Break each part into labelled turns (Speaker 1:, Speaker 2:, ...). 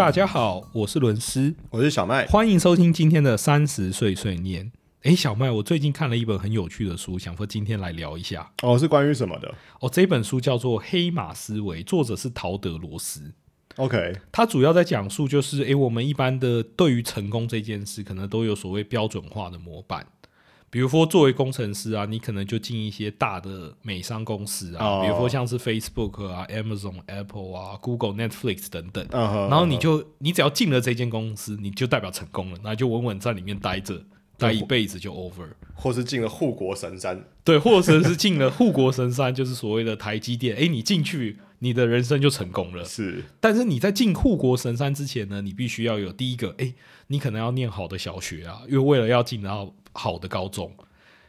Speaker 1: 大家好，我是伦斯，
Speaker 2: 我是小麦。
Speaker 1: 欢迎收听今天的三十岁碎念。诶，小麦，我最近看了一本很有趣的书，想说今天来聊一下。
Speaker 2: 哦，是关于什么的？
Speaker 1: 哦，这本书叫做《黑马思维》，作者是陶德罗斯。
Speaker 2: OK，
Speaker 1: 他主要在讲述就是，诶，我们一般的对于成功这件事，可能都有所谓标准化的模板。比如说，作为工程师啊，你可能就进一些大的美商公司啊，
Speaker 2: 哦
Speaker 1: 比如说像是 Facebook 啊、Amazon、Apple 啊、Google、Netflix 等等。然后你就你只要进了这间公司，你就代表成功了，那就稳稳在里面待着，待一辈子就 over。
Speaker 2: 或是进了护国神山，
Speaker 1: 对，或者是进了护国神山，就是所谓的台积电。诶，你进去，你的人生就成功了。
Speaker 2: 是
Speaker 1: 但是你在进护国神山之前呢，你必须要有第一个，诶，你可能要念好的小学啊，因为为了要进到好的高中，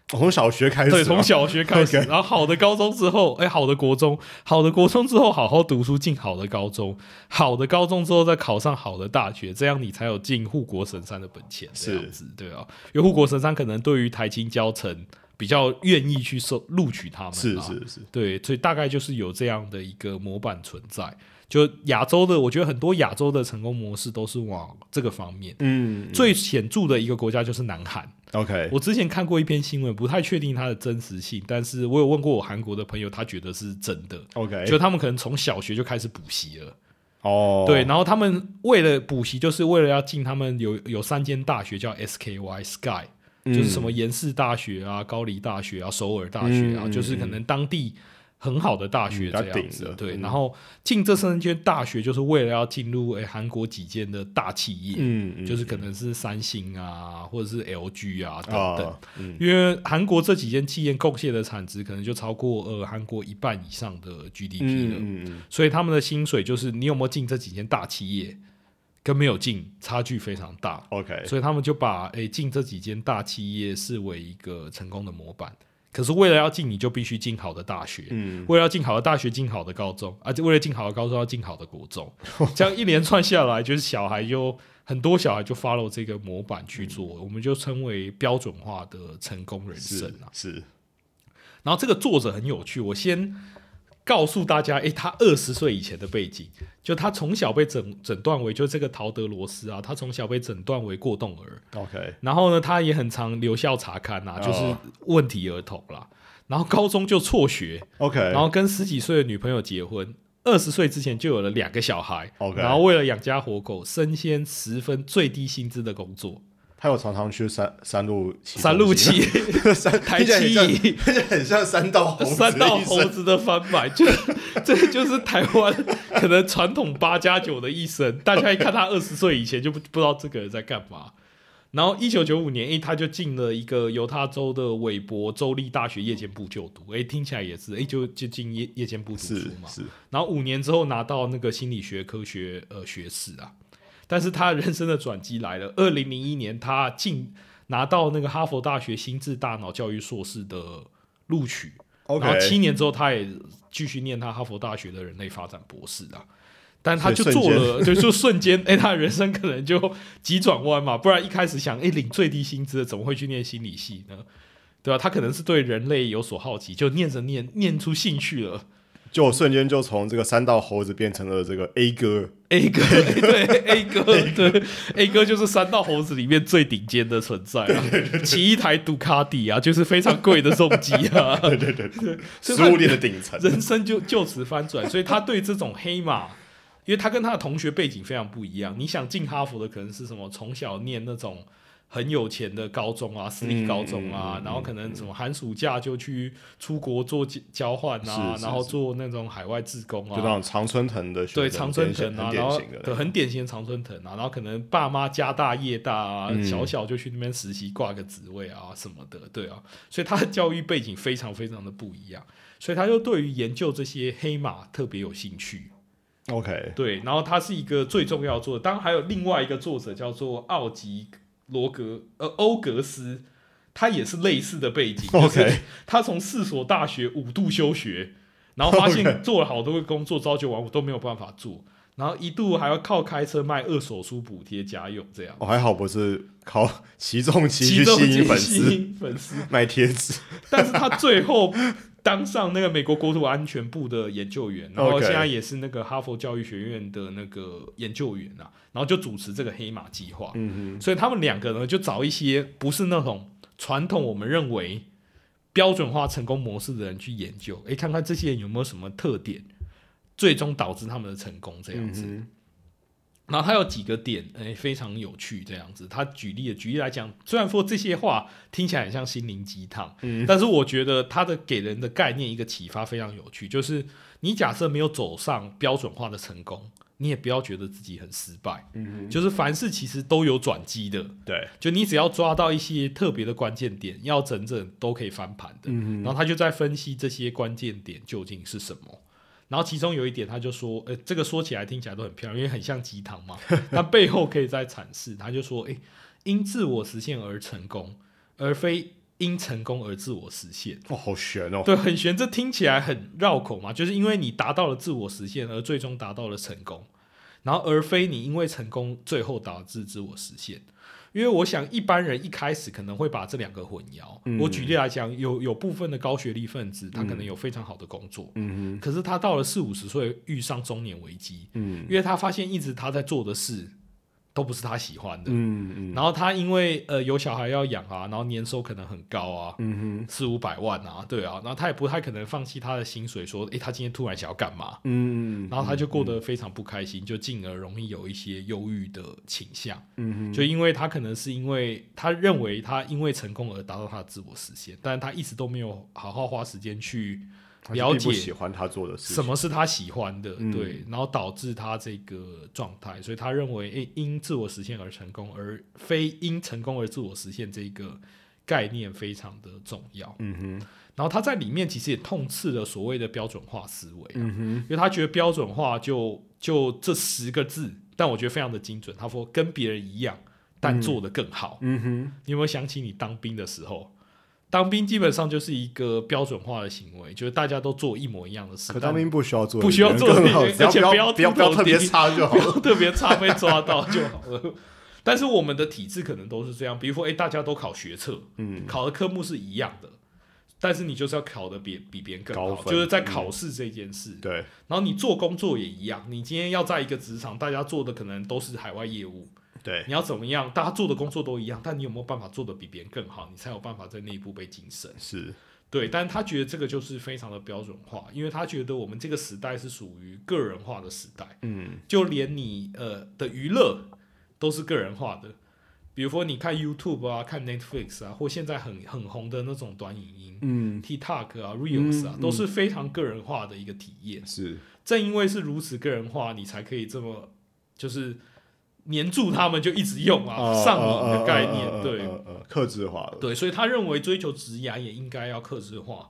Speaker 2: 从小学开始吗，
Speaker 1: 对，从小学开始。然后好的高中之后，诶，好的国中，好的国中之后好好读书，进好的高中，好的高中之后再考上好的大学，这样你才有进护国神山的本钱，这样子，对啊，因为护国神山可能对于台青教城比较愿意去收录取他们、啊，
Speaker 2: 是是是，
Speaker 1: 对，所以大概就是有这样的一个模板存在。就亚洲的，我觉得很多亚洲的成功模式都是往这个方面。
Speaker 2: 嗯。
Speaker 1: 最显著的一个国家就是南韩。
Speaker 2: ，OK，
Speaker 1: 我之前看过一篇新闻，不太确定它的真实性，但是我有问过我韩国的朋友，他觉得是真的。
Speaker 2: OK，
Speaker 1: 就他们可能从小学就开始补习了，
Speaker 2: 哦，
Speaker 1: 对，然后他们为了补习，就是为了要进他们有有三间大学叫 SKY Sky，
Speaker 2: 嗯。
Speaker 1: 就是什么延世大学啊、高丽大学啊、首尔大学啊，
Speaker 2: 嗯。
Speaker 1: 就是可能当地很好的大学这样子。对，
Speaker 2: 嗯
Speaker 1: 然后进这三间大学，就是为了要进入诶韩国几间的大企业，
Speaker 2: 嗯，嗯
Speaker 1: 就是可能是三星啊，或者是 LG 啊等等。
Speaker 2: 啊，嗯
Speaker 1: 因为韩国这几间企业贡献的产值可能就超过呃韩国一半以上的 GDP 了，
Speaker 2: 嗯嗯
Speaker 1: 所以他们的薪水就是你有没有进这几间大企业，跟没有进差距非常大。
Speaker 2: ，OK，
Speaker 1: 所以他们就把诶进这几间大企业视为一个成功的模板。可是为了要进，你就必须进好的大学，
Speaker 2: 嗯，
Speaker 1: 为了要进好的大学，进好的高中，而且为了进好的高中，要进好的国中。这样一连串下来，就是小孩就很多小孩就 follow 这个模板去做，我们就称为标准化的成功人生
Speaker 2: 是
Speaker 1: 啊。
Speaker 2: 是，
Speaker 1: 然后这个作者很有趣，我先告诉大家，诶，他二十岁以前的背景，就他从小被诊诊断为，就这个陶德罗斯啊，他从小被诊断为过动儿
Speaker 2: ，OK，
Speaker 1: 然后呢，他也很常留校查看啊，就是
Speaker 2: 哦。
Speaker 1: 问题儿童啦。然后高中就辍学
Speaker 2: ，OK，
Speaker 1: 然后跟十几岁的女朋友结婚，二十岁之前就有了两个小孩
Speaker 2: OK
Speaker 1: 然后为了养家活口，身先十分最低薪资的工作，
Speaker 2: 他有常常去山山路骑
Speaker 1: 三路
Speaker 2: 骑，
Speaker 1: 七
Speaker 2: 山
Speaker 1: 台七
Speaker 2: 听起来很像山道猴子的
Speaker 1: 三道猴子的翻版，就 这就是台湾可能传统八加九的一生。大家一看他二十岁以前就不不知道这个人在干嘛。然后一九九五年，诶，他就进了一个犹他州的韦伯州立大学夜间部就读，诶，听起来也是，诶，就就进夜夜间部读
Speaker 2: 是
Speaker 1: 书嘛。
Speaker 2: 是，
Speaker 1: 然后五年之后拿到那个心理学科学呃学士啊，但是他人生的转机来了。二零零一年，他进拿到那个哈佛大学心智大脑教育硕士的录取。
Speaker 2: OK，
Speaker 1: 然后七年之后，他也继续念他哈佛大学的人类发展博士啊。但他就做了，就就瞬间，哎、他的人生可能就急转弯嘛。不然一开始想，哎、领最低薪资的怎么会去念心理系呢？对吧、他可能是对人类有所好奇，就念着念念出兴趣了。
Speaker 2: 就瞬间就从这个三道猴子变成了这个 A 哥
Speaker 1: ，A 哥，对 A 哥，对 A 哥就是三道猴子里面最顶尖的存在啊，骑一台杜卡迪啊，就是非常贵的重机啊，
Speaker 2: 对对对 食物链的顶层，
Speaker 1: 人生就就此翻转，所以他对这种黑马，因为他跟他的同学背景非常不一样。你想进哈佛的可能是什么？从小念那种很有钱的高中啊，私立高中啊，
Speaker 2: 嗯嗯嗯
Speaker 1: 然后可能什么寒暑假就去出国做交交换啊，然后做那种海外志工啊。
Speaker 2: 就那种常春藤的学生
Speaker 1: 对常春藤啊，然后很典型的常春藤啊，然后可能爸妈家大业大啊，
Speaker 2: 嗯。
Speaker 1: 小小就去那边实习挂个职位啊什么的，对啊，所以他的教育背景非常非常的不一样，所以他就对于研究这些黑马特别有兴趣。
Speaker 2: OK，
Speaker 1: 对，然后他是一个最重要的作者，当然还有另外一个作者叫做奥吉罗格呃欧格斯，他也是类似的背景。就是
Speaker 2: OK
Speaker 1: 他从四所大学五度休学，然后发现做了好多个工作，朝九晚五都没有办法做，然后一度还要靠开车卖二手书补贴家用，这样。
Speaker 2: 我、还好不是靠起重机
Speaker 1: 其中
Speaker 2: 去吸引粉
Speaker 1: 吸
Speaker 2: 丝
Speaker 1: 引粉丝，
Speaker 2: 卖贴纸，
Speaker 1: 但是他最后当上那个美国国土安全部的研究员，然后现在也是那个哈佛教育学院的那个研究员啊，然后就主持这个黑马计划。
Speaker 2: 嗯
Speaker 1: 所以他们两个呢，就找一些不是那种传统我们认为标准化成功模式的人去研究，诶，看看这些人有没有什么特点，最终导致他们的成功这，样子。
Speaker 2: 嗯
Speaker 1: 然后他有几个点，诶，非常有趣这样子。他举例的举例来讲，虽然说这些话听起来很像心灵鸡汤，
Speaker 2: 嗯
Speaker 1: 但是我觉得他的给人的概念一个启发非常有趣，就是你假设没有走上标准化的成功，你也不要觉得自己很失败，
Speaker 2: 嗯
Speaker 1: 就是凡事其实都有转机的。
Speaker 2: 哼，对，
Speaker 1: 就你只要抓到一些特别的关键点，要整整都可以翻盘的。
Speaker 2: 嗯
Speaker 1: 然后他就在分析这些关键点究竟是什么。然后其中有一点，他就说，呃，这个说起来听起来都很漂亮，因为很像鸡汤嘛。那背后可以再阐释，他就说，诶，因自我实现而成功，而非因成功而自我实现。
Speaker 2: 哦，好悬哦，
Speaker 1: 对，很悬，这听起来很绕口嘛，就是因为你达到了自我实现，而最终达到了成功，然后而非你因为成功最后导致自我实现。因为我想一般人一开始可能会把这两个混淆。
Speaker 2: 嗯。
Speaker 1: 我举例来讲，有有部分的高学历分子，他可能有非常好的工作，
Speaker 2: 嗯
Speaker 1: 可是他到了四五十岁遇上中年危机，
Speaker 2: 嗯。
Speaker 1: 因为他发现一直他在做的事都不是他喜欢的，
Speaker 2: 嗯嗯。
Speaker 1: 然后他因为呃有小孩要养啊，然后年收可能很高啊，
Speaker 2: 嗯哼，
Speaker 1: 四五百万啊，对啊，然后他也不太可能放弃他的薪水，说，诶，他今天突然想要干嘛？
Speaker 2: 嗯，
Speaker 1: 然后他就过得非常不开心，就进而容易有一些忧郁的倾向，
Speaker 2: 嗯哼，
Speaker 1: 就因为他可能是因为他认为他因为成功而达到他的自我实现，但是他一直都没有好好花时间去了解
Speaker 2: 喜欢他做的事，
Speaker 1: 什么是他喜欢的，
Speaker 2: 嗯
Speaker 1: 对，然后导致他这个状态，所以他认为，诶，因自我实现而成功，而非因成功而自我实现这个概念非常的重要。
Speaker 2: 嗯哼，
Speaker 1: 然后他在里面其实也痛斥了所谓的标准化思维、啊，
Speaker 2: 嗯哼，
Speaker 1: 因为他觉得标准化就就这十个字，但我觉得非常的精准。他说跟别人一样，但做得更好。
Speaker 2: 嗯哼，
Speaker 1: 你有没有想起你当兵的时候？当兵基本上就是一个标准化的行为，就是大家都做一模一样的事。
Speaker 2: 可当兵不需要做，
Speaker 1: 不需要做而且不要
Speaker 2: 不要特别差就好
Speaker 1: 特别差被抓到就好了。但是我们的体制可能都是这样，比如说，哎、大家都考学测，
Speaker 2: 嗯
Speaker 1: 考的科目是一样的，但是你就是要考的比比别人更好，
Speaker 2: 高
Speaker 1: 就是在考试这件事。
Speaker 2: 对，
Speaker 1: 然后你做工作也一样，你今天要在一个职场，大家做的可能都是海外业务，
Speaker 2: 对，
Speaker 1: 你要怎么样？大家做的工作都一样，但你有没有办法做的比别人更好？你才有办法在内部被晋升。
Speaker 2: 是，
Speaker 1: 对，但他觉得这个就是非常的标准化，因为他觉得我们这个时代是属于个人化的时代，
Speaker 2: 嗯
Speaker 1: 就连你呃的娱乐都是个人化的。比如说，你看 YouTube 啊，看 Netflix 啊，或现在很很红的那种短影音、
Speaker 2: 嗯
Speaker 1: TikTok 啊、Reels 啊，
Speaker 2: 嗯
Speaker 1: 都是非常个人化的一个体验。
Speaker 2: 是，
Speaker 1: 正因为是如此个人化，你才可以这么就是黏住他们，就一直用啊，
Speaker 2: 哦
Speaker 1: 上瘾的概念。
Speaker 2: 呃
Speaker 1: 对
Speaker 2: 克制化了，
Speaker 1: 对，所以他认为追求职涯也应该要克制化。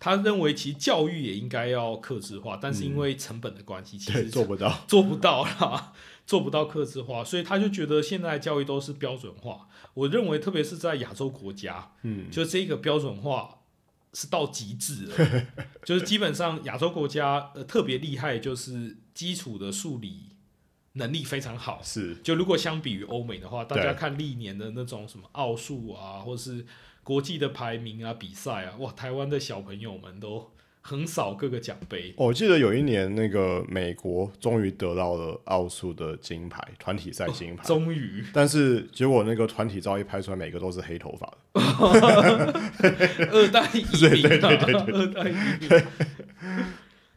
Speaker 1: 他认为其实教育也应该要克制化，但是因为成本的关系，其
Speaker 2: 对，
Speaker 1: 实
Speaker 2: 做不到，
Speaker 1: 做不到啦，做不到克制化，所以他就觉得现在教育都是标准化。我认为，特别是在亚洲国家，
Speaker 2: 嗯
Speaker 1: 就这个标准化是到极致了，就是基本上亚洲国家呃特别厉害，就是基础的数理能力非常好。
Speaker 2: 是，
Speaker 1: 就如果相比于欧美的话，大家看历年的那种什么奥数啊，或是国际的排名啊、比赛啊，哇，台湾的小朋友们都横扫各个奖杯。
Speaker 2: 我记得有一年那个美国终于得到了奥数的金牌，团体赛金牌。
Speaker 1: 终于，
Speaker 2: 但是结果那个团体照一拍出来，每个都是黑头发的。
Speaker 1: 二代移
Speaker 2: 对
Speaker 1: 民啊，
Speaker 2: 对对对
Speaker 1: 二代移民。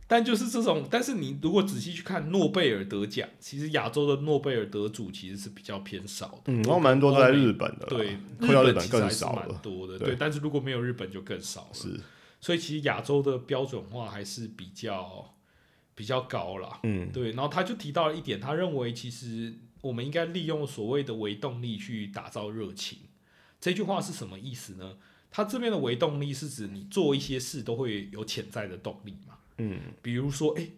Speaker 1: 但就是这种，但是你如果仔细去看诺贝尔得奖，其实亚洲的诺贝尔得主其实是比较偏少的。
Speaker 2: 嗯，然后蛮多都在日本的，
Speaker 1: 对，
Speaker 2: 日
Speaker 1: 本其实还是。蛮多的。
Speaker 2: 对
Speaker 1: 对，但是如果没有日本就更少了。
Speaker 2: 是，
Speaker 1: 所以其实亚洲的标准化还是比较比较高啦。
Speaker 2: 嗯
Speaker 1: 对，然后他就提到了一点，他认为其实我们应该利用所谓的微动力去打造热情。这句话是什么意思呢？他这边的微动力是指你做一些事都会有潜在的动力嘛，
Speaker 2: 嗯
Speaker 1: 比如说，诶，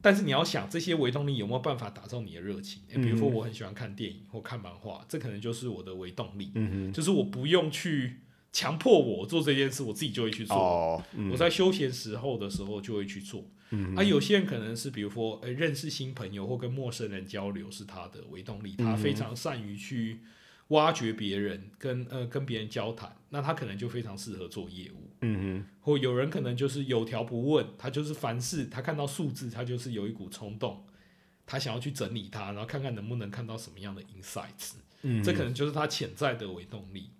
Speaker 1: 但是你要想这些微动力有没有办法打造你的热情？诶，比如说
Speaker 2: 嗯
Speaker 1: 我很喜欢看电影或看漫画，这可能就是我的微动力，
Speaker 2: 嗯
Speaker 1: 就是我不用去强迫我做这件事，我自己就会去，做。
Speaker 2: 哦，嗯
Speaker 1: 我在休闲时候的时候就会去做。
Speaker 2: 嗯
Speaker 1: 啊，有些人可能是比如说，呃，认识新朋友或跟陌生人交流是他的微动力，他
Speaker 2: 嗯
Speaker 1: 非常善于去挖掘别人，跟呃跟别人交谈，那他可能就非常适合做业务。
Speaker 2: 嗯
Speaker 1: 或有人可能就是有条不紊，他就是凡事他看到数字，他就是有一股冲动，他想要去整理它，然后看看能不能看到什么样的 insights，、
Speaker 2: 嗯
Speaker 1: 这可能就是他潜在的微动力。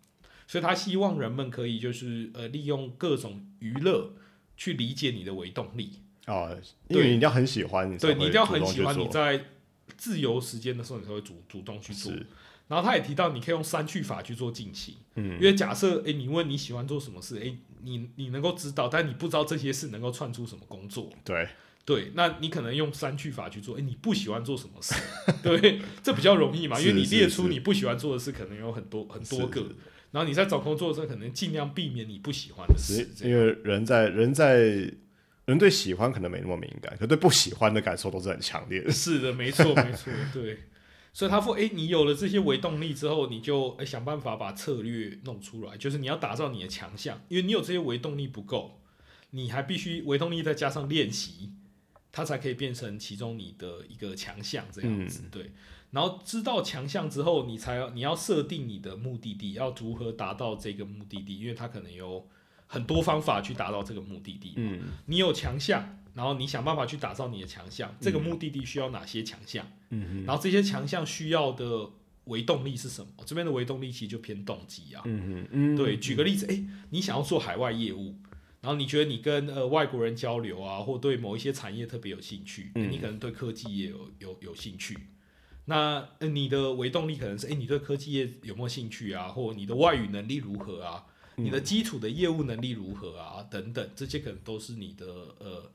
Speaker 1: 所以他希望人们可以就是呃利用各种娱乐去理解你的微动力。
Speaker 2: 哦，因为你一定要很喜欢，你
Speaker 1: 对你一定要很喜欢你在自由时间的时候，你才会主主动去做。
Speaker 2: 是
Speaker 1: 然后他也提到，你可以用删去法去做进行，
Speaker 2: 嗯。
Speaker 1: 因为假设诶，你问你喜欢做什么事，诶，你你能够知道，但你不知道这些事能够串出什么工作，
Speaker 2: 对。
Speaker 1: 对，那你可能用删去法去做，诶，你不喜欢做什么事，对，这比较容易嘛，因为你列出你不喜欢做的事，可能有很多很多个，然后你在找工作的时候，可能尽量避免你不喜欢的事，
Speaker 2: 因为人在人在人对喜欢可能没那么敏感，可对不喜欢的感受都是很强烈的。
Speaker 1: 是的，没错，没错，对。所以他说：“诶，你有了这些微动力之后，你就诶想办法把策略弄出来，就是你要打造你的强项，因为你有这些微动力不够，你还必须微动力再加上练习，它才可以变成其中你的一个强项这样子。对，然后知道强项之后，你才要你要设定你的目的地，要如何达到这个目的地，因为它可能有很多方法去达到这个目的地。
Speaker 2: 嗯
Speaker 1: 你有强项，然后你想办法去打造你的强项，这个目的地需要哪些强项？
Speaker 2: 嗯
Speaker 1: 然后这些强项需要的维动力是什么？这边的维动力其实就偏动机啊。
Speaker 2: 嗯嗯
Speaker 1: 对，举个例子，诶，你想要做海外业务，然后你觉得你跟呃外国人交流啊，或对某一些产业特别有兴趣，你可能对科技业有有有兴趣。那呃你的维动力可能是，诶，你对科技业有没有兴趣啊？或你的外语能力如何啊？你的基础的业务能力如何啊？等等，这些可能都是你的呃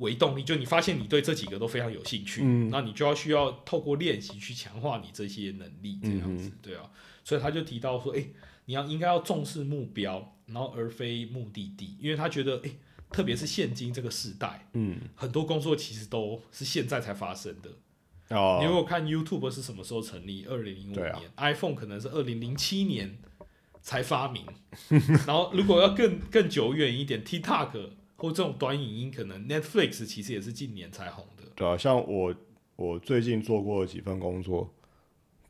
Speaker 1: 微动力。就你发现你对这几个都非常有兴趣，
Speaker 2: 嗯
Speaker 1: 那你就要需要透过练习去强化你这些能力，这样
Speaker 2: 嗯
Speaker 1: 子，对啊。所以他就提到说，诶，你要应该要重视目标，然后而非目的地，因为他觉得，诶，特别是现今这个时代，
Speaker 2: 嗯
Speaker 1: 很多工作其实都是现在才发生的。哦你如
Speaker 2: 哦，
Speaker 1: 果看 YouTube 是什么时候成立？二零零五年、i p h o n e 可能是二零零七年才发明。然后如果要更更久远一点，TikTok 或这种短影音，可能 Netflix 其实也是近年才红的。
Speaker 2: 对啊，像我我最近做过几份工作，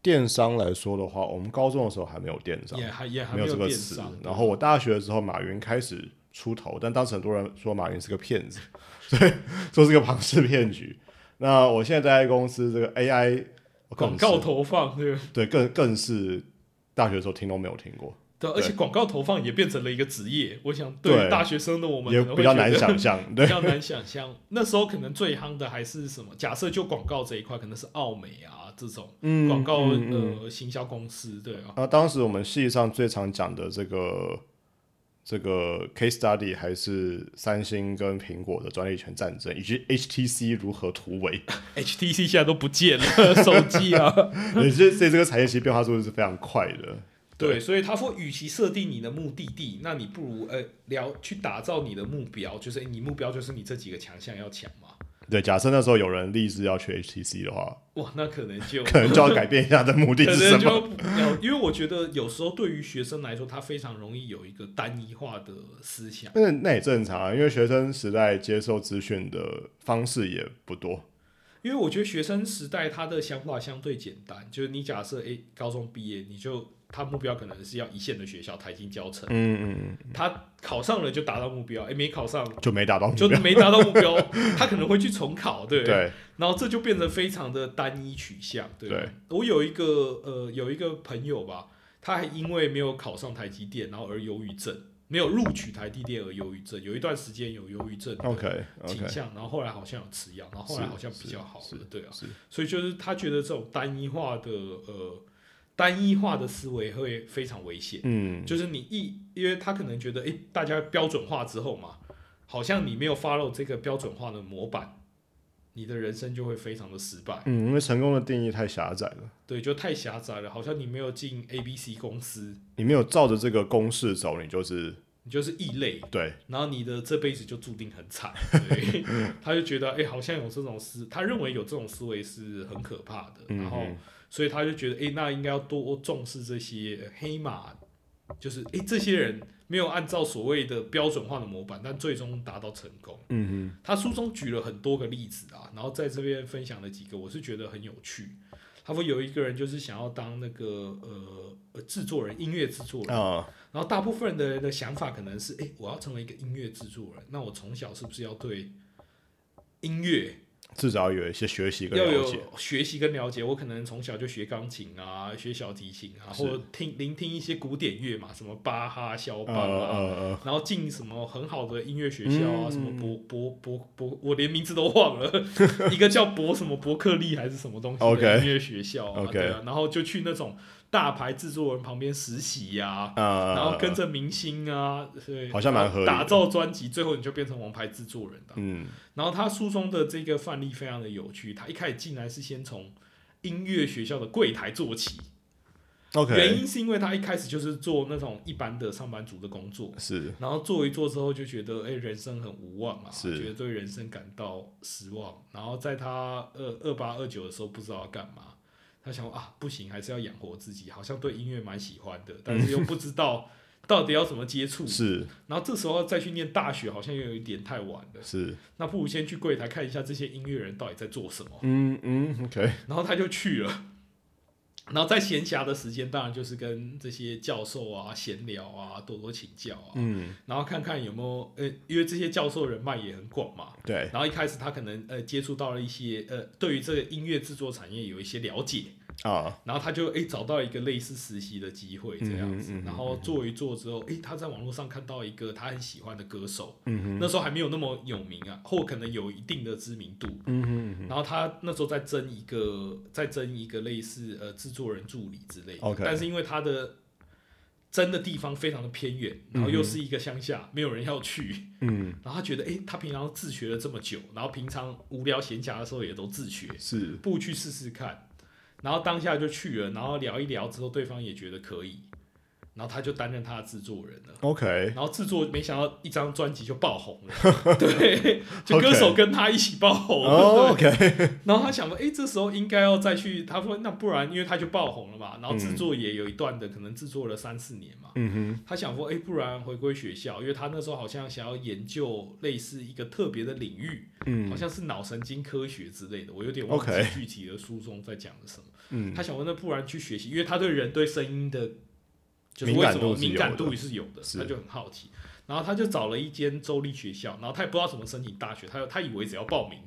Speaker 2: 电商来说的话，我们高中的时候还没有电商，
Speaker 1: 也还也还
Speaker 2: 没有
Speaker 1: 有
Speaker 2: 这个词。然后我大学的时候，马云开始出头，但当时很多人说马云是个骗子，所以说是个庞氏骗局。那我现在在公司，这个 AI
Speaker 1: 广告投放，对
Speaker 2: 对更更是大学的时候听都没有听过，
Speaker 1: 对，而且广告投放也变成了一个职业。我想
Speaker 2: 对
Speaker 1: 对大学生的我们
Speaker 2: 也比较难想象。对
Speaker 1: 比，较难想象。那时候可能最夯的还是什么？假设就广告这一块，可能是奥美啊这种
Speaker 2: 嗯
Speaker 1: 广告、
Speaker 2: 嗯嗯
Speaker 1: 呃行销公司，对啊。
Speaker 2: 然后当时我们系上最常讲的这个这个 case study 还是三星跟苹果的专利权战争，以及 HTC 如何突围。
Speaker 1: HTC 现在都不见了，手机啊。
Speaker 2: 对，这这这个产业其实变化速度是非常快的。
Speaker 1: 对，所以他说，与其设定你的目的地，那你不如呃聊去打造你的目标，就是、诶你目标就是你这几个强项要强嘛。
Speaker 2: 对，假设那时候有人立志要去 HTC 的话，
Speaker 1: 哇，那可能就
Speaker 2: 可能就要改变一下的目的是什么。
Speaker 1: 因为我觉得有时候对于学生来说，他非常容易有一个单一化的思想。
Speaker 2: 那那也正常啊，因为学生时代接受资讯的方式也不多。
Speaker 1: 因为我觉得学生时代他的想法相对简单，就是你假设诶高中毕业，你就他目标可能是要一线的学校，台金教程，
Speaker 2: 嗯嗯
Speaker 1: 他考上了就达到目标，诶没考上
Speaker 2: 嗯，就没达到目
Speaker 1: 就
Speaker 2: 标。
Speaker 1: 没达到目标，他可能会去重考，对。不对？然后这就变得非常的单一取向，对我有一个呃有一个朋友吧，他还因为没有考上台积电，然后而忧郁症，没有录取台积电而忧郁症，有一段时间有忧郁症的
Speaker 2: OK
Speaker 1: 倾向，然后后来好像有吃药，然后后来好像比较好了，对啊，所以就是他觉得这种单一化的呃单一化的思维会非常危险。
Speaker 2: 嗯，
Speaker 1: 就是你一，因为他可能觉得，诶，大家标准化之后嘛，好像你没有 follow 这个标准化的模板，你的人生就会非常的失败。
Speaker 2: 嗯，因为成功的定义太狭窄了，
Speaker 1: 对，就太狭窄了，好像你没有进 A、B、C 公司，
Speaker 2: 你没有照着这个公式走，你就是
Speaker 1: 你就是异类，
Speaker 2: 对，
Speaker 1: 然后你的这辈子就注定很惨。对，他就觉得，诶，好像有这种思，他认为有这种思维是很可怕的，
Speaker 2: 嗯
Speaker 1: 然后
Speaker 2: 哼
Speaker 1: 所以他就觉得，诶，那应该要多重视这些黑马，就是诶，这些人没有按照所谓的标准化的模板，但最终达到成功。
Speaker 2: 嗯哼
Speaker 1: 他书中举了很多个例子啊，然后在这边分享了几个，我是觉得很有趣。他说有一个人就是想要当那个呃呃制作人，音乐制作人。
Speaker 2: 啊，
Speaker 1: 然后大部分的人的想法可能是，哎，我要成为一个音乐制作人，那我从小是不是要对音乐
Speaker 2: 至少有一些学习跟
Speaker 1: 要
Speaker 2: 了解。
Speaker 1: 有学习跟了解？我可能从小就学钢琴啊，学小提琴啊，
Speaker 2: 是。
Speaker 1: 或者听聆听一些古典乐嘛，什么巴哈、肖
Speaker 2: 呃
Speaker 1: 邦啊，
Speaker 2: 呃呃，
Speaker 1: 然后进什么很好的音乐学校啊，
Speaker 2: 嗯。
Speaker 1: 什么博博博博，我连名字都忘了，一个叫博什么伯克利还是什么东西
Speaker 2: OK
Speaker 1: 的音乐学校啊
Speaker 2: OK
Speaker 1: 对啊，然后就去那种大牌制作人旁边实习呀、
Speaker 2: 啊，
Speaker 1: 然后跟着明星啊，对，
Speaker 2: 好像蛮合理。
Speaker 1: 打造专辑，最后你就变成王牌制作人了。
Speaker 2: 嗯。
Speaker 1: 然后他书中的这个范例非常的有趣，他一开始进来是先从音乐学校的柜台做起，原
Speaker 2: ，OK，原
Speaker 1: 因是因为他一开始就是做那种一般的上班族的工作，
Speaker 2: 是。
Speaker 1: 然后做一做之后就觉得，哎、人生很无望啊，
Speaker 2: 是。
Speaker 1: 觉得对人生感到失望。然后在他二二八二九的时候，不知道要干嘛，他想啊，不行，还是要养活自己，好像对音乐蛮喜欢的，但是又不知道到底要怎么接触。
Speaker 2: 是
Speaker 1: 然后这时候再去念大学，好像又有一点太晚了。
Speaker 2: 是，
Speaker 1: 那不如先去柜台看一下这些音乐人到底在做什么。
Speaker 2: 嗯嗯，OK，
Speaker 1: 然后他就去了。然后在闲暇的时间，当然就是跟这些教授啊闲聊啊，多多请教啊。
Speaker 2: 嗯，
Speaker 1: 然后看看有没有呃，因为这些教授人脉也很广嘛。
Speaker 2: 对，
Speaker 1: 然后一开始他可能呃接触到了一些呃对于这个音乐制作产业有一些了解，
Speaker 2: 啊，
Speaker 1: 然后他就诶找到一个类似实习的机会这样子，然后做一做之后，诶他在网络上看到一个他很喜欢的歌手，
Speaker 2: 嗯，
Speaker 1: 那时候还没有那么有名啊，或可能有一定的知名度，
Speaker 2: 嗯
Speaker 1: 然后他那时候在争一个，在争一个类似呃制作人助理之类的。但是因为他的争的地方非常的偏远，然后又是一个乡下，没有人要去，
Speaker 2: 嗯，
Speaker 1: 然后他觉得，诶，他平常自学了这么久，然后平常无聊闲暇的时候也都自学，
Speaker 2: 是，
Speaker 1: 不如去试试看。然后当下就去了，然后聊一聊之后，对方也觉得可以，然后他就担任他的制作人了。
Speaker 2: OK，
Speaker 1: 然后制作没想到一张专辑就爆红了，对，就歌手跟他一起爆红。
Speaker 2: ，OK，
Speaker 1: 然后他想说，哎、这时候应该要再去。他说，那不然，因为他就爆红了嘛，然后制作也有一段的，可能制作了三四年嘛。
Speaker 2: 嗯哼，
Speaker 1: 他想说，哎、不然回归学校，因为他那时候好像想要研究类似一个特别的领域，嗯好
Speaker 2: 嗯
Speaker 1: 像是脑神经科学之类的，我有点忘记具体的书中在讲的什么。
Speaker 2: 嗯，
Speaker 1: 他想问，那不然去学习，因为他对人对声音的，就是为什么敏感度
Speaker 2: 的
Speaker 1: 是有的，他就很好奇。然后他就找了一间州立学校，然后他也不知道怎么申请大学，他他以为只要报名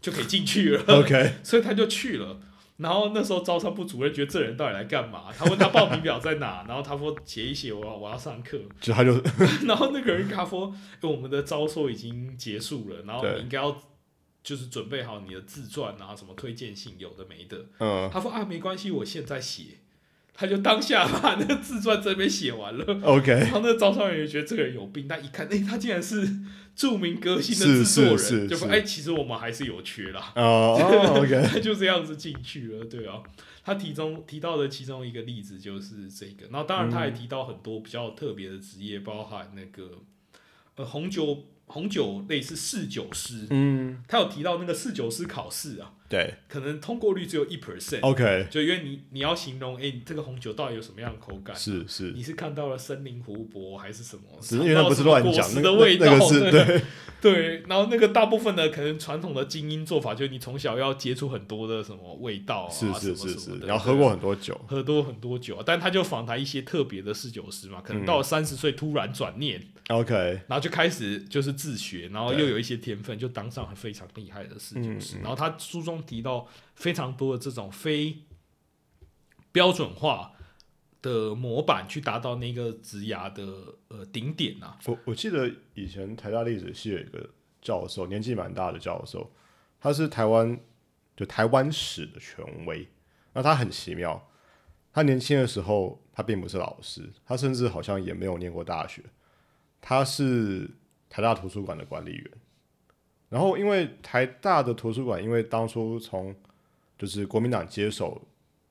Speaker 1: 就可以进去了。
Speaker 2: OK，
Speaker 1: 所以他就去了。然后那时候招商部主任觉得这人到底来干嘛？他问他报名表在哪，然后他说写一写，我要我要上课。
Speaker 2: 就他就
Speaker 1: 然后那个人跟他说，欸我们的招收已经结束了，然后应该要就是准备好你的自传啊，什么推荐信，有的没的。
Speaker 2: 嗯
Speaker 1: 他说啊，没关系，我现在写。他就当下把那个自传这边写完了。
Speaker 2: OK，
Speaker 1: 然后那个招商人也觉得这个人有病，但一看，哎、他竟然是著名歌星的
Speaker 2: 是
Speaker 1: 制作人，
Speaker 2: 是是
Speaker 1: 就说，
Speaker 2: 是
Speaker 1: 哎、其实我们还是有缺啦。
Speaker 2: 哦哦，OK，
Speaker 1: 他就这样子进去了，对啊。他提中提到的其中一个例子就是这个，然后当然他也提到很多比较特别的职业，包含那个呃红酒红酒类似侍酒师，
Speaker 2: 嗯，
Speaker 1: 他有提到那个侍酒师考试啊，
Speaker 2: 对。
Speaker 1: 可能通过率只有一
Speaker 2: percent，，OK，
Speaker 1: 就因为你你要形容，哎、你这个红酒到底有什么样的口感？
Speaker 2: 是是，
Speaker 1: 你是看到了森林湖泊还是什么？
Speaker 2: 只是因为那不是乱讲，那
Speaker 1: 味道，
Speaker 2: 那个是
Speaker 1: 对。
Speaker 2: 对，
Speaker 1: 然后那个大部分的可能传统的精英做法，就是你从小要接触很多的什么味道啊，
Speaker 2: 是是是是，然后喝过很多酒，
Speaker 1: 喝多很多酒啊，但他就访谈一些特别的侍酒师嘛，可能到了三十岁突然转念
Speaker 2: ，OK，
Speaker 1: 然后就开始就是自学，然后又有一些天分，就当上了非常厉害的侍酒师。
Speaker 2: 嗯嗯。
Speaker 1: 然后他书中提到非常多的这种非标准化的模板，去达到那个职涯的呃顶点啊。
Speaker 2: 我我记得以前台大历史系有一个教授，年纪蛮大的教授，他是台湾就台湾史的权威。那他很奇妙，他年轻的时候他并不是老师，他甚至好像也没有念过大学，他是台大图书馆的管理员。然后因为台大的图书馆，因为当初从就是国民党接手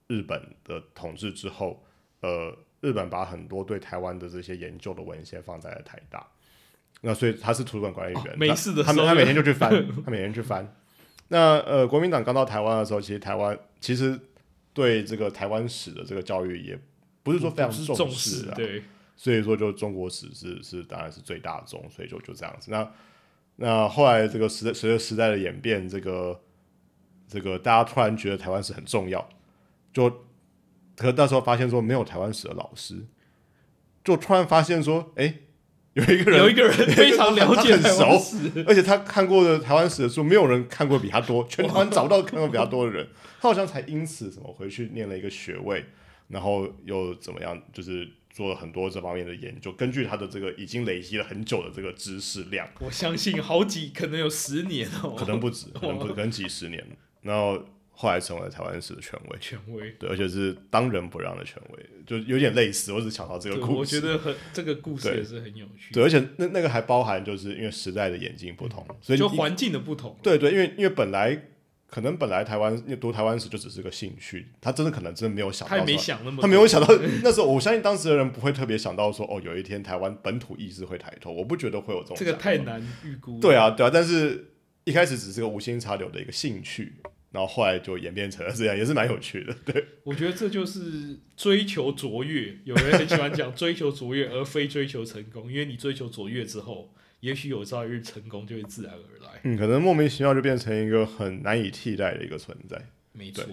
Speaker 2: 日本的统治之后，呃，日本把很多对台湾的这些研究的文献放在了台大，那所以他是图书馆管理员，
Speaker 1: 哦没事的
Speaker 2: 他他每天就去翻，他每天去翻。那呃，国民党刚到台湾的时候，其实台湾其实对这个台湾史的这个教育也不是说非常
Speaker 1: 重
Speaker 2: 视啊，
Speaker 1: 对，
Speaker 2: 所以说就中国史是是当然是最大宗，所以就就这样子。那那后来这个时代随着时代的演变，这个这个大家突然觉得台湾史很重要，就可是那时候发现说没有台湾史的老师，就突然发现说，哎、有一个人
Speaker 1: 有一个人非常了解
Speaker 2: 很
Speaker 1: 台湾
Speaker 2: 熟
Speaker 1: 史，
Speaker 2: 而且他看过的台湾史的书，没有人看过比他多，全台湾找不到看过比他多的人。他好像才因此什么回去念了一个学位，然后又怎么样，就是做了很多这方面的研究。根据他的这个已经累积了很久的这个知识量，
Speaker 1: 我相信好几可能有十年哦，
Speaker 2: 可能不止，可能不止，可能几十年。然后后来成为了台湾史的权威，
Speaker 1: 权威。
Speaker 2: 对，而且是当仁不让的权威，就有点类似。我只想到这个，故事，
Speaker 1: 我觉得很这个故事也是很有趣，
Speaker 2: 对，而且那那个还包含就是因为时代的演进不同，所以
Speaker 1: 就环境的不同。
Speaker 2: 对对，因为因为本来可能本来台湾读台湾史就只是个兴趣，他真的可能真的没有想
Speaker 1: 他也没
Speaker 2: 到说，
Speaker 1: 想那么，
Speaker 2: 他没有想到那时候，我相信当时的人不会特别想到说，哦，有一天台湾本土意识会抬头，我不觉得会有这种
Speaker 1: 这个太难预估。
Speaker 2: 对，啊对啊，但是一开始只是个无心插柳的一个兴趣，然后后来就演变成了这样，也是蛮有趣的。对，
Speaker 1: 我觉得这就是追求卓越。有人很喜欢讲追求卓越，而非追求成功，因为你追求卓越之后，也许有朝一日成功就会自然而来。
Speaker 2: 嗯，可能莫名其妙就变成一个很难以替代的一个存在。
Speaker 1: 没错。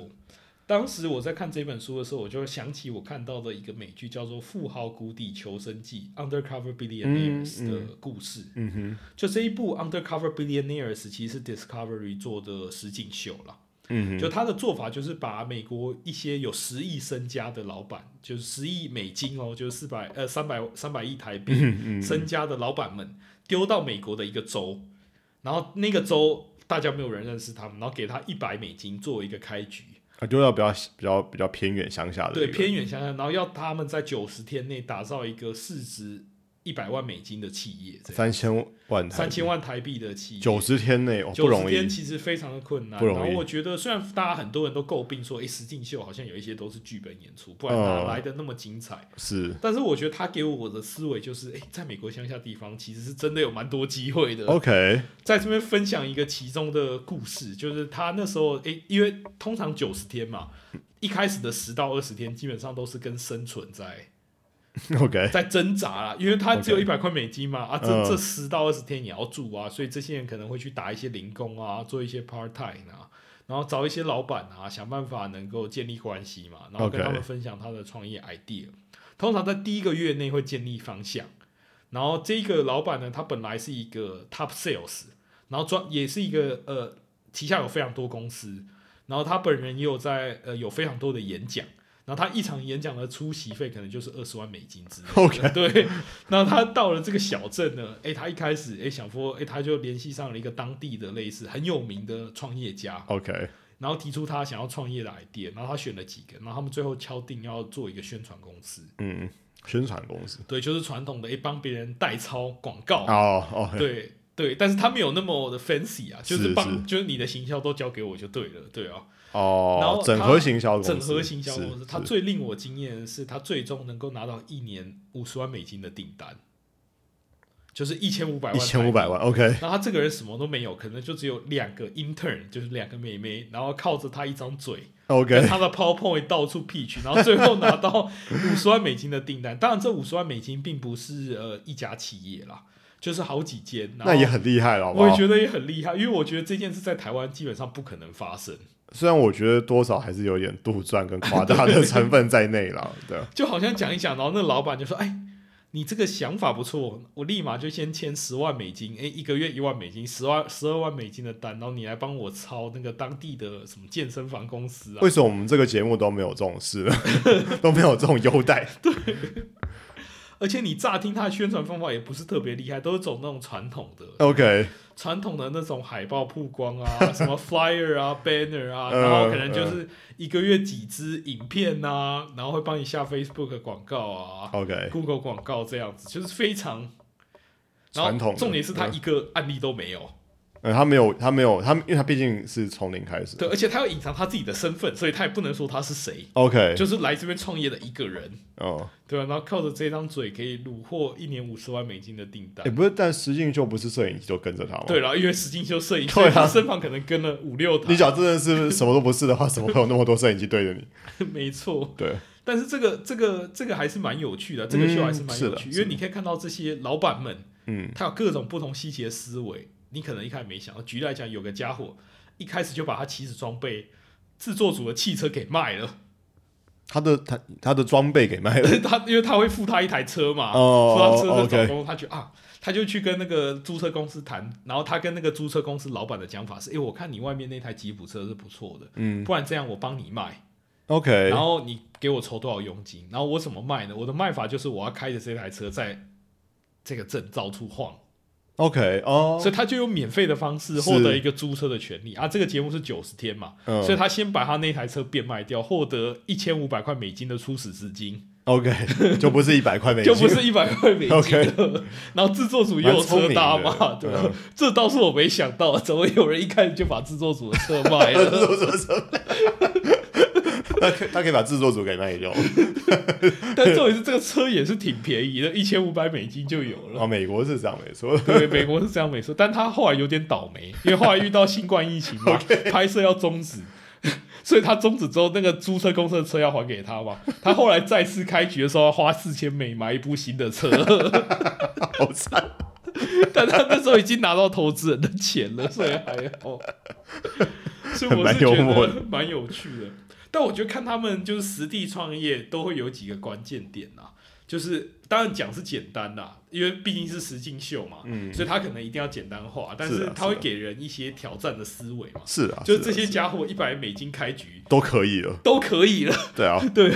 Speaker 1: 当时我在看这本书的时候，我就想起我看到的一个美剧，叫做《富豪谷底求生记》（Undercover Billionaires）
Speaker 2: 嗯
Speaker 1: 的故事。
Speaker 2: 嗯哼，
Speaker 1: 就这一部《Undercover Billionaires》其实是 Discovery 做的实景秀啦。
Speaker 2: 嗯哼，
Speaker 1: 就他的做法就是把美国一些有十亿身家的老板，就是十亿美金哦，就是四百呃三百三百亿台币
Speaker 2: 嗯
Speaker 1: 身家的老板们丢到美国的一个州，然后那个州大家没有人认识他们，然后给他一百美金作为一个开局，
Speaker 2: 啊，就要比较比较比较偏远乡下的
Speaker 1: 对偏远乡下，然后要他们在九十天内打造一个市值一百万美金的企业，
Speaker 2: 三千万台
Speaker 1: 三千万台币的企业，
Speaker 2: 九十天内哦不
Speaker 1: 九十
Speaker 2: 容易
Speaker 1: 天，其实非常的困难，
Speaker 2: 不容易。
Speaker 1: 然后我觉得，虽然大家很多人都诟病说，诶，实境秀好像有一些都是剧本演出，不然哪
Speaker 2: 嗯
Speaker 1: 来的那么精彩？
Speaker 2: 是。
Speaker 1: 但是我觉得他给我的思维就是，诶，在美国乡下地方其实是真的有蛮多机会的。
Speaker 2: OK，
Speaker 1: 在这边分享一个其中的故事，就是他那时候，诶，因为通常九十天嘛，一开始的十到二十天基本上都是跟生存在
Speaker 2: OK，
Speaker 1: 在挣扎啦，因为他只有一百块美金嘛，啊，这
Speaker 2: 嗯
Speaker 1: 这十到二十天也要住啊，所以这些人可能会去打一些零工啊，做一些 part time 啊，然后找一些老板啊，想办法能够建立关系嘛，然后跟他们分享他的创业 idea。通常在第一个月内会建立方向，然后这个老板呢，他本来是一个 top sales，然后专也是一个呃旗下有非常多公司，然后他本人也有在呃有非常多的演讲。然后他一场演讲的出席费可能就是二十万美金之类的。
Speaker 2: OK
Speaker 1: 对。然后他到了这个小镇呢，诶，他一开始诶想说，诶，他就联系上了一个当地的类似很有名的创业家
Speaker 2: ，OK，
Speaker 1: 然后提出他想要创业的 idea，然后他选了几个，然后他们最后敲定要做一个宣传公司，
Speaker 2: 嗯，宣传公司
Speaker 1: 对，就是传统的诶帮别人代操广告，
Speaker 2: 哦哦，
Speaker 1: 对对，但是他没有那么的 fancy 啊，就是
Speaker 2: 是
Speaker 1: 帮
Speaker 2: 是
Speaker 1: 就是你的行销都交给我就对了，对啊。然
Speaker 2: 哦
Speaker 1: 后，他
Speaker 2: 整合行销公司，
Speaker 1: 整合行销公司，他最令我惊艳的是，他最终能够拿到一年五十万美金的订单，就是一千五百万，
Speaker 2: 一千五百。万，OK，
Speaker 1: 然后他这个人什么都没有，可能就只有两个 intern，就是两个妹妹，然后靠着他一张嘴，跟
Speaker 2: OK，
Speaker 1: 他的 PowerPoint 到处 pitch，然后最后拿到五十万美金的订单。当然，这五十万美金并不是呃一家企业啦，就是好几间。
Speaker 2: 那也很厉害了？
Speaker 1: 我也觉得也很厉害，因为我觉得这件事在台湾基本上不可能发生。
Speaker 2: 虽然我觉得多少还是有点杜撰跟夸大的成分在内了，对啊，
Speaker 1: 就好像讲一讲，然后那老板就说：“哎，你这个想法不错，我立马就先签十万美金，哎，一个月一万美金，十万十二万美金的单，然后你来帮我抄那个当地的什么健身房公司啊
Speaker 2: 为。什么我们这个节目都没有这种事呢？都没有这种优待？
Speaker 1: 而且你乍听他的宣传方法也不是特别厉害，都是走那种传统的、
Speaker 2: OK，
Speaker 1: 传统的那种海报曝光啊，什么 flyer 啊、banner 啊，
Speaker 2: 嗯
Speaker 1: 然后可能就是一个月几支影片啊，然后会帮你下 Facebook 广告啊。OK，Google 广告这样子，就是非常然后
Speaker 2: 传统
Speaker 1: 重点是他
Speaker 2: 嗯。
Speaker 1: 一个案例都没有，
Speaker 2: 呃，他没有，他没有，他因为他毕竟是从零开始。
Speaker 1: 对，而且他要隐藏他自己的身份，所以他也不能说他是谁
Speaker 2: ，，OK，
Speaker 1: 就是来这边创业的一个人，
Speaker 2: 哦，
Speaker 1: 对吧、然后靠着这张嘴可以虏获一年五十万美金的订单。
Speaker 2: 也，不是，但石进秀不是摄影机就跟着他吗？
Speaker 1: 对，了，因为石进秀摄影，
Speaker 2: 对
Speaker 1: 他身旁可能跟了五六台。
Speaker 2: 你，讲真的是什么都不是的话，怎么会有那么多摄影机对着你？
Speaker 1: 没错。
Speaker 2: 对，
Speaker 1: 但是这个这个这个还是蛮有趣的，这个秀还是蛮有趣，
Speaker 2: 的
Speaker 1: 因为你可以看到这些老板们，
Speaker 2: 嗯，
Speaker 1: 他有各种不同细节的思维，你可能一开始没想到。举例来讲，有个家伙一开始就把他起始装备制作组的汽车给卖了，
Speaker 2: 他的他他的装备给卖了。
Speaker 1: 他因为他会付他一台车嘛，
Speaker 2: 哦
Speaker 1: 付他车的
Speaker 2: OK
Speaker 1: 找工，他就啊，他就去跟那个租车公司谈，然后他跟那个租车公司老板的讲法是，哎、我看你外面那台吉普车是不错的，
Speaker 2: 嗯
Speaker 1: 不然这样我帮你卖
Speaker 2: ，，OK，
Speaker 1: 然后你给我筹多少佣金，然后我怎么卖呢？我的卖法就是我要开着这台车在这个镇到处晃，
Speaker 2: OK，哦，
Speaker 1: 所以他就用免费的方式获得一个租车的权利啊。这个节目是九十天嘛，
Speaker 2: 嗯
Speaker 1: 所以他先把他那台车变卖掉，获得一千五百块美金的初始资金
Speaker 2: ，OK，就不是一百块美金，
Speaker 1: 就不是一百块美金
Speaker 2: OK。
Speaker 1: 然后制作组又有车搭嘛，对吧？
Speaker 2: 嗯
Speaker 1: 这倒是我没想到，怎么有人一开始就把制作组的车卖了？
Speaker 2: 他可他可以把制作组给卖掉。
Speaker 1: 但重点是这个车也是挺便宜的，一千五百美金就有了。
Speaker 2: 啊，美国是这样没错。
Speaker 1: 对，美国是这样没错，但他后来有点倒霉，因为后来遇到新冠疫情嘛 拍摄要终止，所以他终止之后，那个租车公司的车要还给他嘛。他后来再次开局的时候，要花四千美买一部新的车，
Speaker 2: 好惨。
Speaker 1: 但他那时候已经拿到投资人的钱了，所以还好。所以我是
Speaker 2: 蛮
Speaker 1: 觉得蛮有趣的。但我觉得看他们就是实地创业，都会有几个关键点啊。就是当然讲是简单啦，因为毕竟是实境秀嘛，
Speaker 2: 嗯，
Speaker 1: 所以他可能一定要简单化，但是他会给人一些挑战的思维嘛。
Speaker 2: 是啊，
Speaker 1: 就是这
Speaker 2: 啊
Speaker 1: 些家伙一百美金开局
Speaker 2: 都可以了。
Speaker 1: 都可以了，
Speaker 2: 对啊，
Speaker 1: 对。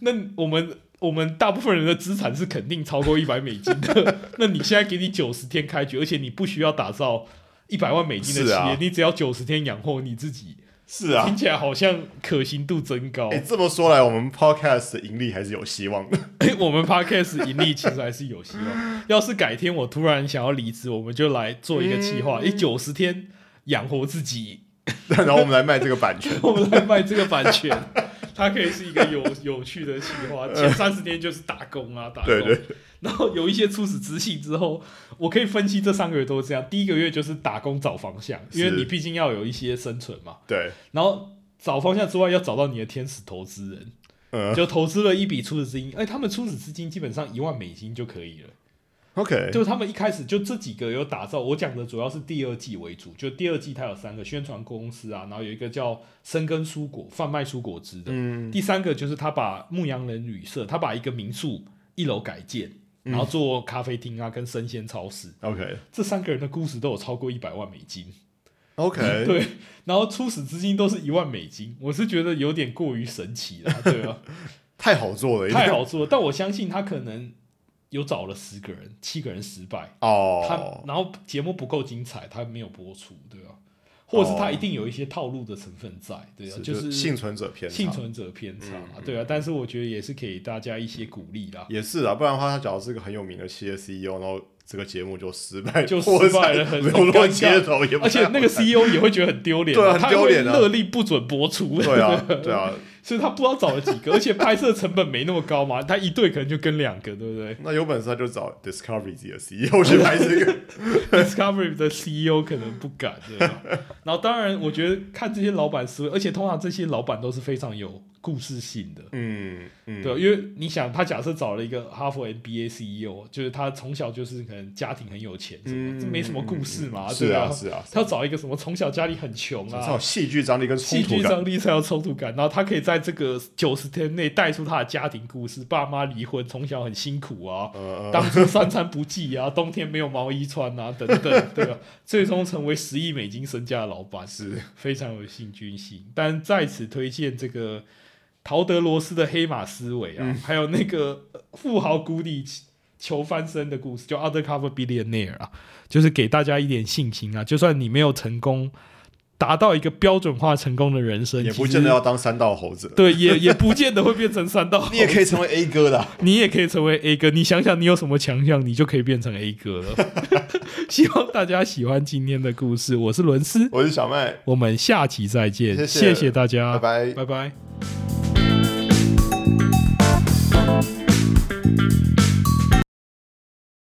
Speaker 1: 那我们我们大部分人的资产是肯定超过一百美金的。那你现在给你九十天开局，而且你不需要打造一百万美金的企业，
Speaker 2: 啊
Speaker 1: 你只要九十天养活你自己，
Speaker 2: 是啊
Speaker 1: 听。起来好像可行度增高。
Speaker 2: 哎，这么说来，我们 Podcast 的盈利还是有希望的。
Speaker 1: 哎、我们 podcast 盈利其实还是有希望。要是改天我突然想要离职，我们就来做一个计划，
Speaker 2: 嗯
Speaker 1: 诶，九十天养活自己，
Speaker 2: 然后我们来卖这个版权。
Speaker 1: 我们来卖这个版权，它可以是一个有 有趣的计划。前三十天就是打工啊，打工。
Speaker 2: 对对，
Speaker 1: 然后有一些初始知性之后，我可以分析这三个月都是这样。第一个月就是打工找方向，因为你毕竟要有一些生存嘛。
Speaker 2: 对，
Speaker 1: 然后找方向之外，要找到你的天使投资人，
Speaker 2: 嗯
Speaker 1: 就投资了一笔初始资金。哎，他们初始资金基本上一万美金就可以了。
Speaker 2: ，OK，
Speaker 1: 就是他们一开始就这几个有打造，我讲的主要是第二季为主，就第二季它有三个宣传公司啊，然后有一个叫生根蔬果贩卖蔬果汁的，
Speaker 2: 嗯，
Speaker 1: 第三个就是他把牧羊人旅社，他把一个民宿一楼改建，
Speaker 2: 嗯
Speaker 1: 然后做咖啡厅啊跟生鲜超市
Speaker 2: ，OK。
Speaker 1: 这三个人的故事都有超过一百万美金
Speaker 2: ，OK，
Speaker 1: 对，然后初始资金都是一万美金，我是觉得有点过于神奇了，对啊，
Speaker 2: 太好做了，
Speaker 1: 太好做了，但我相信他可能有找了十个人，七个人失败。他
Speaker 2: 哦。
Speaker 1: 然后节目不够精彩，他没有播出，对吧、或者是他一定有一些套路的成分在，对啊，就是
Speaker 2: 幸存者偏
Speaker 1: 幸存者偏差嘛，对啊。但是我觉得也是给大家一些鼓励啦，
Speaker 2: 也是啊，不然的话，他假如是个很有名的企业 CEO，然后这个节目就失败，
Speaker 1: 就失败了很
Speaker 2: 没有落
Speaker 1: 很尴尬。
Speaker 2: 街头，也
Speaker 1: 而且那个 CEO 也会觉得很丢脸，
Speaker 2: 对啊很
Speaker 1: 他
Speaker 2: 丢脸啊。
Speaker 1: 会勒令不准播出，
Speaker 2: 对啊，对啊，
Speaker 1: 所以他不知道找了几个，而且拍摄成本没那么高嘛，他一对可能就跟两个，对不对
Speaker 2: 那有本事他就找 Discovery 自己的 CEO 去拍这个？
Speaker 1: Discovery 的 CEO 可能不敢，对吧？然后当然，我觉得看这些老板思维，而且通常这些老板都是非常有故事性的。
Speaker 2: 嗯嗯，
Speaker 1: 对，因为你想，他假设找了一个哈佛 MBA CEO，就是他从小就是可能家庭很有钱什么，
Speaker 2: 嗯
Speaker 1: 这没什么故事嘛，
Speaker 2: 是
Speaker 1: 对吧？
Speaker 2: 啊是啊，
Speaker 1: 他要找一个什么从小家里很穷啊
Speaker 2: 戏剧张力跟冲
Speaker 1: 戏剧
Speaker 2: 突感，
Speaker 1: 张力才有冲突感，然后他可以在这个九十天内带出他的家庭故事，爸妈离婚，从小很辛苦啊，
Speaker 2: 呃，
Speaker 1: 当初三餐不继啊，冬天没有毛衣穿啊，等等，对吧？最终成为十亿美金身家的老板，
Speaker 2: 是
Speaker 1: 非常有戏剧性。但在此推荐这个陶德罗斯的黑马思维啊，
Speaker 2: 嗯
Speaker 1: 还有那个呃富豪谷底求翻身的故事，叫 Undercover Billionaire 啊，就是给大家一点信心啊，就算你没有成功。达到一个标准化成功的人生，
Speaker 2: 也不见得要当三道猴子，
Speaker 1: 对，也 也不见得会变成三道。
Speaker 2: 你也可以成为 A 哥的啊，
Speaker 1: 你也可以成为 A 哥。你想想，你有什么强项，你就可以变成 A 哥了。希望大家喜欢今天的故事，我是伦斯，
Speaker 2: 我是小麦，
Speaker 1: 我们下期再见，
Speaker 2: 谢谢
Speaker 1: 谢大家，
Speaker 2: 拜拜。
Speaker 1: 拜拜